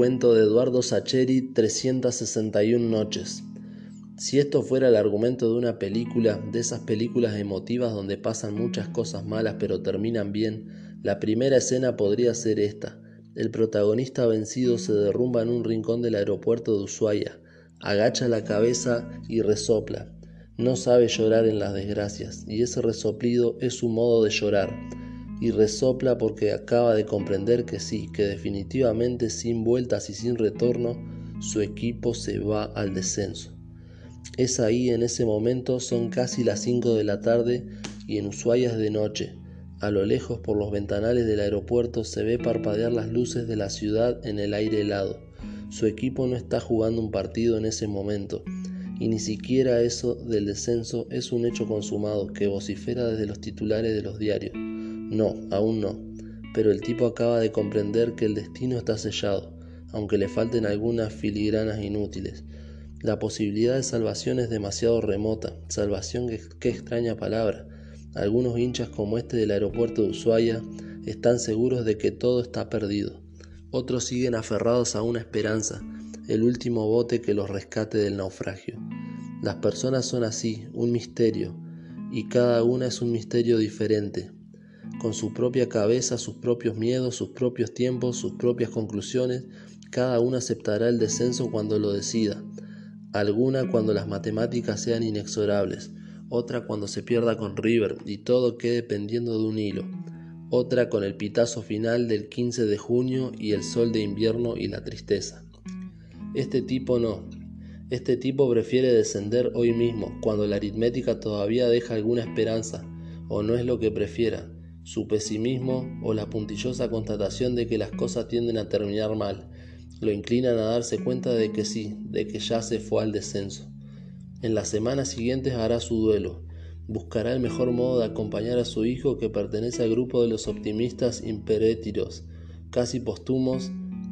Cuento de Eduardo Sacheri, 361 noches. Si esto fuera el argumento de una película, de esas películas emotivas donde pasan muchas cosas malas pero terminan bien, la primera escena podría ser esta. El protagonista vencido se derrumba en un rincón del aeropuerto de Ushuaia, agacha la cabeza y resopla. No sabe llorar en las desgracias, y ese resoplido es su modo de llorar y resopla porque acaba de comprender que sí, que definitivamente sin vueltas y sin retorno, su equipo se va al descenso. Es ahí en ese momento, son casi las 5 de la tarde y en Ushuaia es de noche. A lo lejos por los ventanales del aeropuerto se ve parpadear las luces de la ciudad en el aire helado. Su equipo no está jugando un partido en ese momento, y ni siquiera eso del descenso es un hecho consumado que vocifera desde los titulares de los diarios. No, aún no. Pero el tipo acaba de comprender que el destino está sellado, aunque le falten algunas filigranas inútiles. La posibilidad de salvación es demasiado remota. Salvación, qué extraña palabra. Algunos hinchas como este del aeropuerto de Ushuaia están seguros de que todo está perdido. Otros siguen aferrados a una esperanza, el último bote que los rescate del naufragio. Las personas son así, un misterio, y cada una es un misterio diferente, con su propia cabeza, sus propios miedos, sus propios tiempos, sus propias conclusiones. Cada una aceptará el descenso cuando lo decida, alguna cuando las matemáticas sean inexorables, otra cuando se pierda con River y todo quede pendiendo de un hilo, otra con el pitazo final del 15 de junio y el sol de invierno y la tristeza. Este tipo no. Este tipo prefiere descender hoy mismo, cuando la aritmética todavía deja alguna esperanza, o no es lo que prefiera, su pesimismo o la puntillosa constatación de que las cosas tienden a terminar mal lo inclinan a darse cuenta de que sí, de que ya se fue al descenso. En las semanas siguientes hará su duelo, buscará el mejor modo de acompañar a su hijo que pertenece al grupo de los optimistas imperétiros, casi postumos,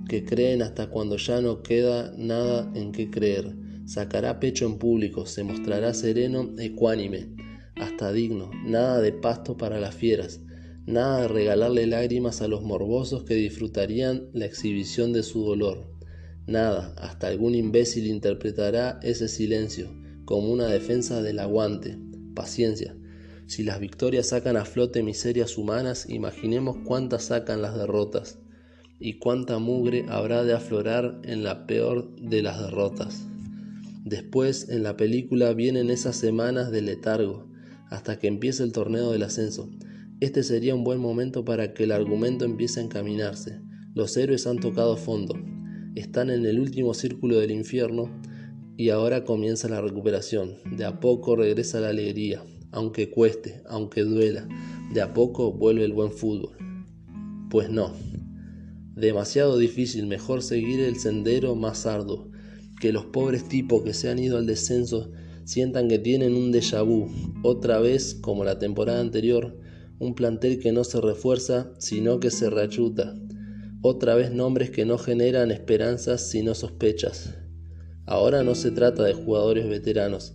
que creen hasta cuando ya no queda nada en qué creer. Sacará pecho en público, se mostrará sereno, ecuánime, hasta digno, nada de pasto para las fieras, nada de regalarle lágrimas a los morbosos que disfrutarían la exhibición de su dolor. Nada, hasta algún imbécil interpretará ese silencio como una defensa del aguante. Paciencia. Si las victorias sacan a flote miserias humanas, imaginemos cuántas sacan las derrotas y cuánta mugre habrá de aflorar en la peor de las derrotas. Después, en la película, vienen esas semanas de letargo, hasta que empiece el torneo del ascenso. Este sería un buen momento para que el argumento empiece a encaminarse. Los héroes han tocado fondo, están en el último círculo del infierno y ahora comienza la recuperación. De a poco regresa la alegría, aunque cueste, aunque duela. De a poco vuelve el buen fútbol. Pues no, demasiado difícil, mejor seguir el sendero más arduo. Que los pobres tipos que se han ido al descenso sientan que tienen un déjà vu, otra vez como la temporada anterior, un plantel que no se refuerza, sino que se reachuta. Otra vez nombres que no generan esperanzas, sino sospechas. Ahora no se trata de jugadores veteranos,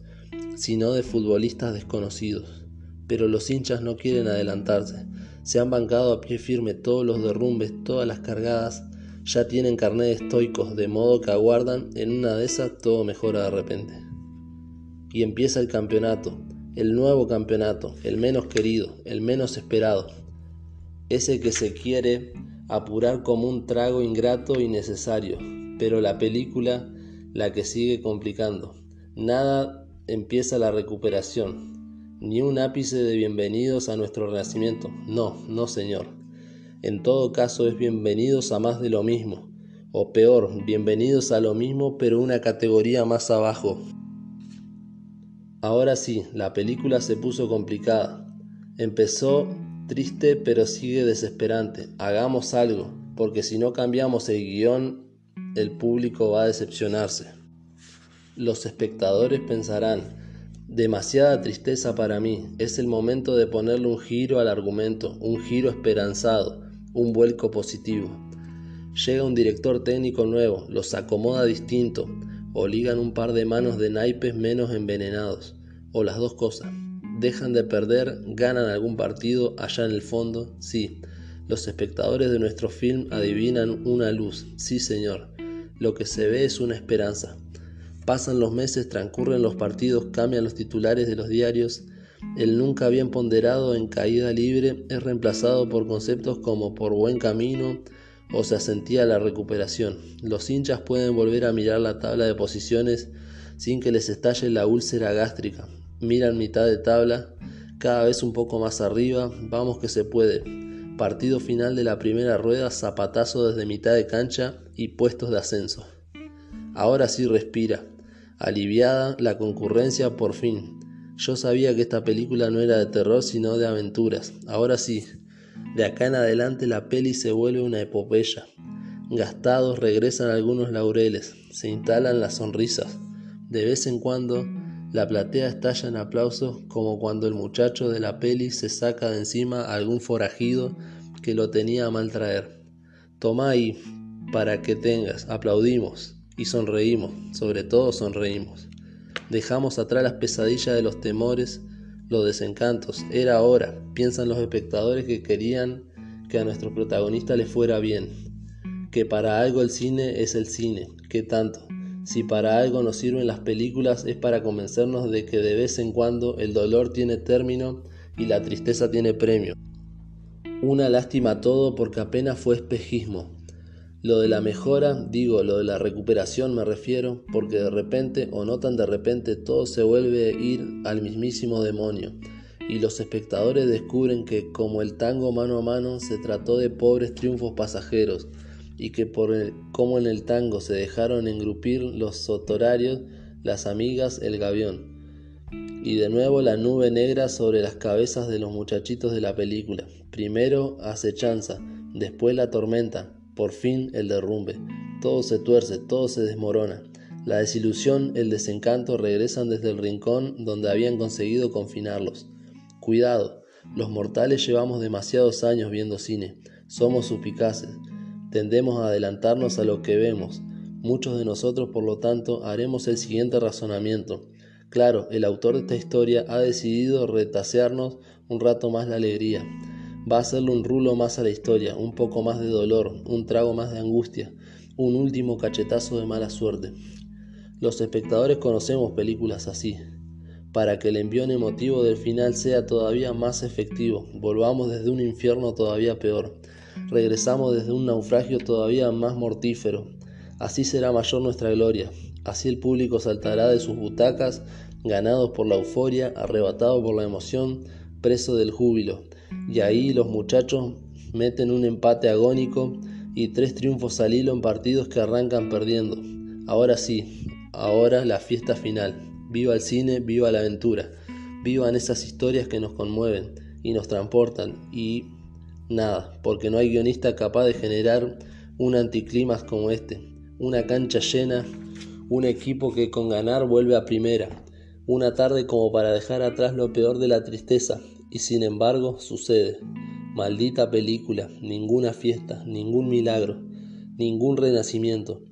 sino de futbolistas desconocidos. Pero los hinchas no quieren adelantarse. Se han bancado a pie firme todos los derrumbes, todas las cargadas. Ya tienen carnet estoicos, de modo que aguardan en una de esas todo mejora de repente. Y empieza el campeonato, el nuevo campeonato, el menos querido, el menos esperado, ese que se quiere apurar como un trago ingrato y necesario, pero la película la que sigue complicando. Nada empieza la recuperación, ni un ápice de bienvenidos a nuestro renacimiento. No, no señor. En todo caso es bienvenidos a más de lo mismo, o peor, bienvenidos a lo mismo pero una categoría más abajo. Ahora sí, la película se puso complicada. Empezó triste pero sigue desesperante. Hagamos algo, porque si no cambiamos el guion, el público va a decepcionarse. Los espectadores pensarán, demasiada tristeza para mí, es el momento de ponerle un giro al argumento, un giro esperanzado, un vuelco positivo. Llega un director técnico nuevo, los acomoda distinto, o ligan un par de manos de naipes menos envenenados, o las dos cosas. Dejan de perder, ganan algún partido allá en el fondo, sí. Los espectadores de nuestro film adivinan una luz, sí señor. Lo que se ve es una esperanza. Pasan los meses, transcurren los partidos, cambian los titulares de los diarios. El nunca bien ponderado en caída libre es reemplazado por conceptos como por buen camino o se asentía la recuperación. Los hinchas pueden volver a mirar la tabla de posiciones sin que les estalle la úlcera gástrica. Miran mitad de tabla, cada vez un poco más arriba, vamos que se puede. Partido final de la primera rueda, zapatazo desde mitad de cancha y puestos de ascenso. Ahora sí respira. Aliviada la concurrencia por fin. Yo sabía que esta película no era de terror sino de aventuras. Ahora sí. De acá en adelante la peli se vuelve una epopeya. Gastados regresan algunos laureles, se instalan las sonrisas. De vez en cuando la platea estalla en aplausos como cuando el muchacho de la peli se saca de encima a algún forajido que lo tenía a mal traer. Toma ahí, para que tengas, aplaudimos y sonreímos, sobre todo sonreímos. Dejamos atrás las pesadillas de los temores, los desencantos. Era hora, piensan los espectadores que querían que a nuestro protagonista le fuera bien. Que para algo el cine es el cine, ¿qué tanto? Si para algo nos sirven las películas es para convencernos de que de vez en cuando el dolor tiene término y la tristeza tiene premio. Una lástima todo porque apenas fue espejismo. Lo de la mejora, digo, lo de la recuperación me refiero, porque de repente o no tan de repente todo se vuelve a ir al mismísimo demonio y los espectadores descubren que como el tango mano a mano se trató de pobres triunfos pasajeros, y que por el, como en el tango se dejaron engrupir los sotorarios, las amigas, el gavión. Y de nuevo la nube negra sobre las cabezas de los muchachitos de la película. Primero acechanza, después la tormenta, por fin el derrumbe. Todo se tuerce, todo se desmorona. La desilusión, el desencanto regresan desde el rincón donde habían conseguido confinarlos. Cuidado, los mortales llevamos demasiados años viendo cine, somos suspicaces, Tendemos a adelantarnos a lo que vemos. Muchos de nosotros, por lo tanto, haremos el siguiente razonamiento. Claro, el autor de esta historia ha decidido retasearnos un rato más la alegría. Va a hacerle un rulo más a la historia, un poco más de dolor, un trago más de angustia, un último cachetazo de mala suerte. Los espectadores conocemos películas así. Para que el envión emotivo del final sea todavía más efectivo, volvamos desde un infierno todavía peor regresamos desde un naufragio todavía más mortífero. Así será mayor nuestra gloria. Así el público saltará de sus butacas, ganados por la euforia, arrebatado por la emoción, preso del júbilo. Y ahí los muchachos meten un empate agónico y tres triunfos al hilo en partidos que arrancan perdiendo. Ahora sí, ahora la fiesta final. Viva el cine, viva la aventura. Vivan esas historias que nos conmueven y nos transportan y Nada, porque no hay guionista capaz de generar un anticlimax como este. Una cancha llena, un equipo que con ganar vuelve a primera. Una tarde como para dejar atrás lo peor de la tristeza. Y sin embargo sucede. Maldita película, ninguna fiesta, ningún milagro, ningún renacimiento.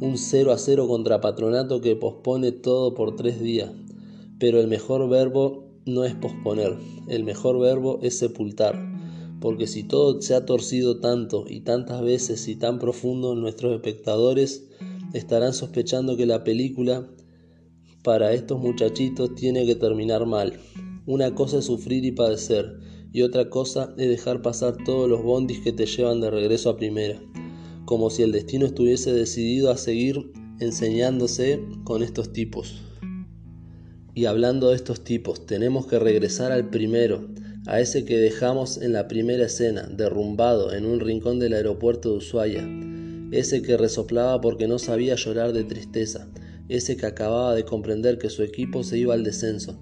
Un 0 a 0 contra Patronato que pospone todo por tres días. Pero el mejor verbo no es posponer, el mejor verbo es sepultar porque si todo se ha torcido tanto y tantas veces y tan profundo, nuestros espectadores estarán sospechando que la película para estos muchachitos tiene que terminar mal. Una cosa es sufrir y padecer, y otra cosa es dejar pasar todos los bondis que te llevan de regreso a primera, como si el destino estuviese decidido a seguir enseñándose con estos tipos. Y hablando de estos tipos, tenemos que regresar al primero, a ese que dejamos en la primera escena, derrumbado en un rincón del aeropuerto de Ushuaia, ese que resoplaba porque no sabía llorar de tristeza, ese que acababa de comprender que su equipo se iba al descenso.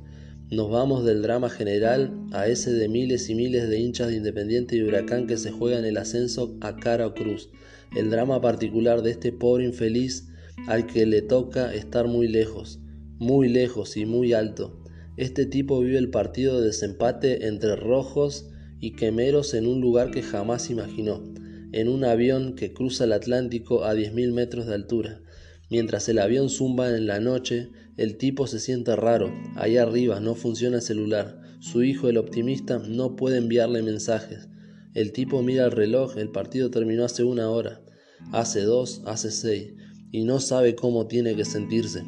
Nos vamos del drama general a ese de miles y miles de hinchas de Independiente y Huracán que se juegan el ascenso a cara o cruz, el drama particular de este pobre infeliz al que le toca estar muy lejos, muy lejos y muy alto, este tipo vive el partido de desempate entre rojos y quemeros en un lugar que jamás imaginó, en un avión que cruza el Atlántico a 10.000 metros de altura. Mientras el avión zumba en la noche, el tipo se siente raro. Allá arriba no funciona el celular. Su hijo, el optimista, no puede enviarle mensajes. El tipo mira el reloj, el partido terminó hace una hora, hace dos, hace seis, y no sabe cómo tiene que sentirse.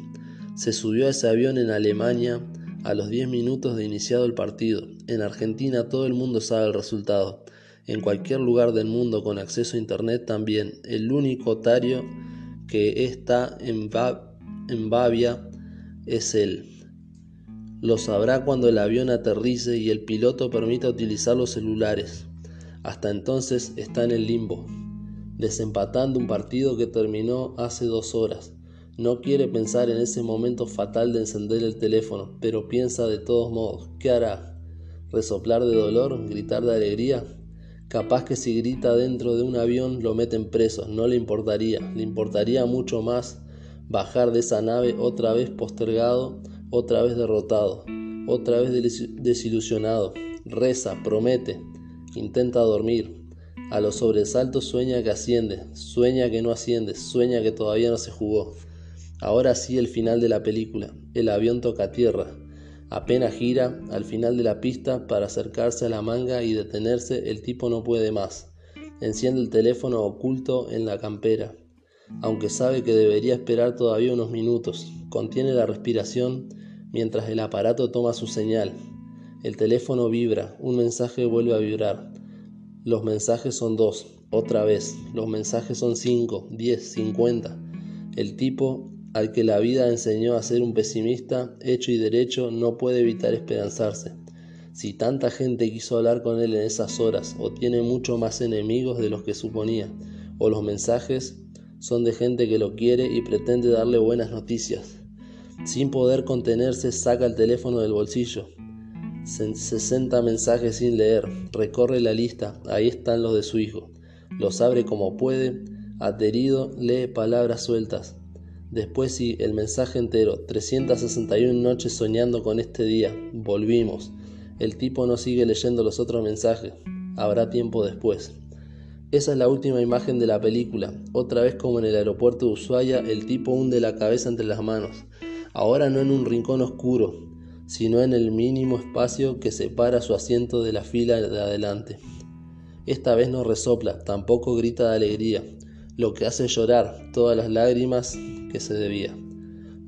Se subió a ese avión en Alemania a los 10 minutos de iniciado el partido. En Argentina todo el mundo sabe el resultado. En cualquier lugar del mundo con acceso a Internet también. El único otario que está en, en Bavia es él. Lo sabrá cuando el avión aterrice y el piloto permita utilizar los celulares. Hasta entonces está en el limbo, desempatando un partido que terminó hace dos horas. No quiere pensar en ese momento fatal de encender el teléfono, pero piensa de todos modos, ¿qué hará? ¿Resoplar de dolor? ¿Gritar de alegría? Capaz que si grita dentro de un avión lo meten preso, no le importaría, le importaría mucho más bajar de esa nave otra vez postergado, otra vez derrotado, otra vez desilusionado. Reza, promete, intenta dormir. A los sobresaltos sueña que asciende, sueña que no asciende, sueña que todavía no se jugó. Ahora sí el final de la película. El avión toca tierra. Apenas gira al final de la pista para acercarse a la manga y detenerse, el tipo no puede más. Enciende el teléfono oculto en la campera, aunque sabe que debería esperar todavía unos minutos. Contiene la respiración mientras el aparato toma su señal. El teléfono vibra, un mensaje vuelve a vibrar. Los mensajes son dos, otra vez. Los mensajes son cinco, diez, cincuenta. El tipo al que la vida enseñó a ser un pesimista, hecho y derecho, no puede evitar esperanzarse. Si tanta gente quiso hablar con él en esas horas, o tiene mucho más enemigos de los que suponía, o los mensajes son de gente que lo quiere y pretende darle buenas noticias. Sin poder contenerse, saca el teléfono del bolsillo. 60 mensajes sin leer. Recorre la lista. Ahí están los de su hijo. Los abre como puede. Aterido, lee palabras sueltas. Después sí, el mensaje entero, 361 noches soñando con este día, volvimos. El tipo no sigue leyendo los otros mensajes, habrá tiempo después. Esa es la última imagen de la película. Otra vez como en el aeropuerto de Ushuaia, el tipo hunde la cabeza entre las manos. Ahora no en un rincón oscuro, sino en el mínimo espacio que separa su asiento de la fila de adelante. Esta vez no resopla, tampoco grita de alegría, lo que hace llorar todas las lágrimas que se debía.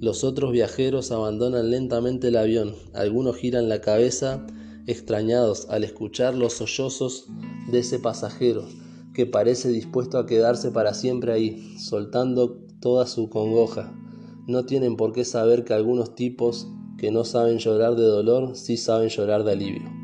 Los otros viajeros abandonan lentamente el avión, algunos giran la cabeza extrañados al escuchar los sollozos de ese pasajero que parece dispuesto a quedarse para siempre ahí, soltando toda su congoja. No tienen por qué saber que algunos tipos que no saben llorar de dolor sí saben llorar de alivio.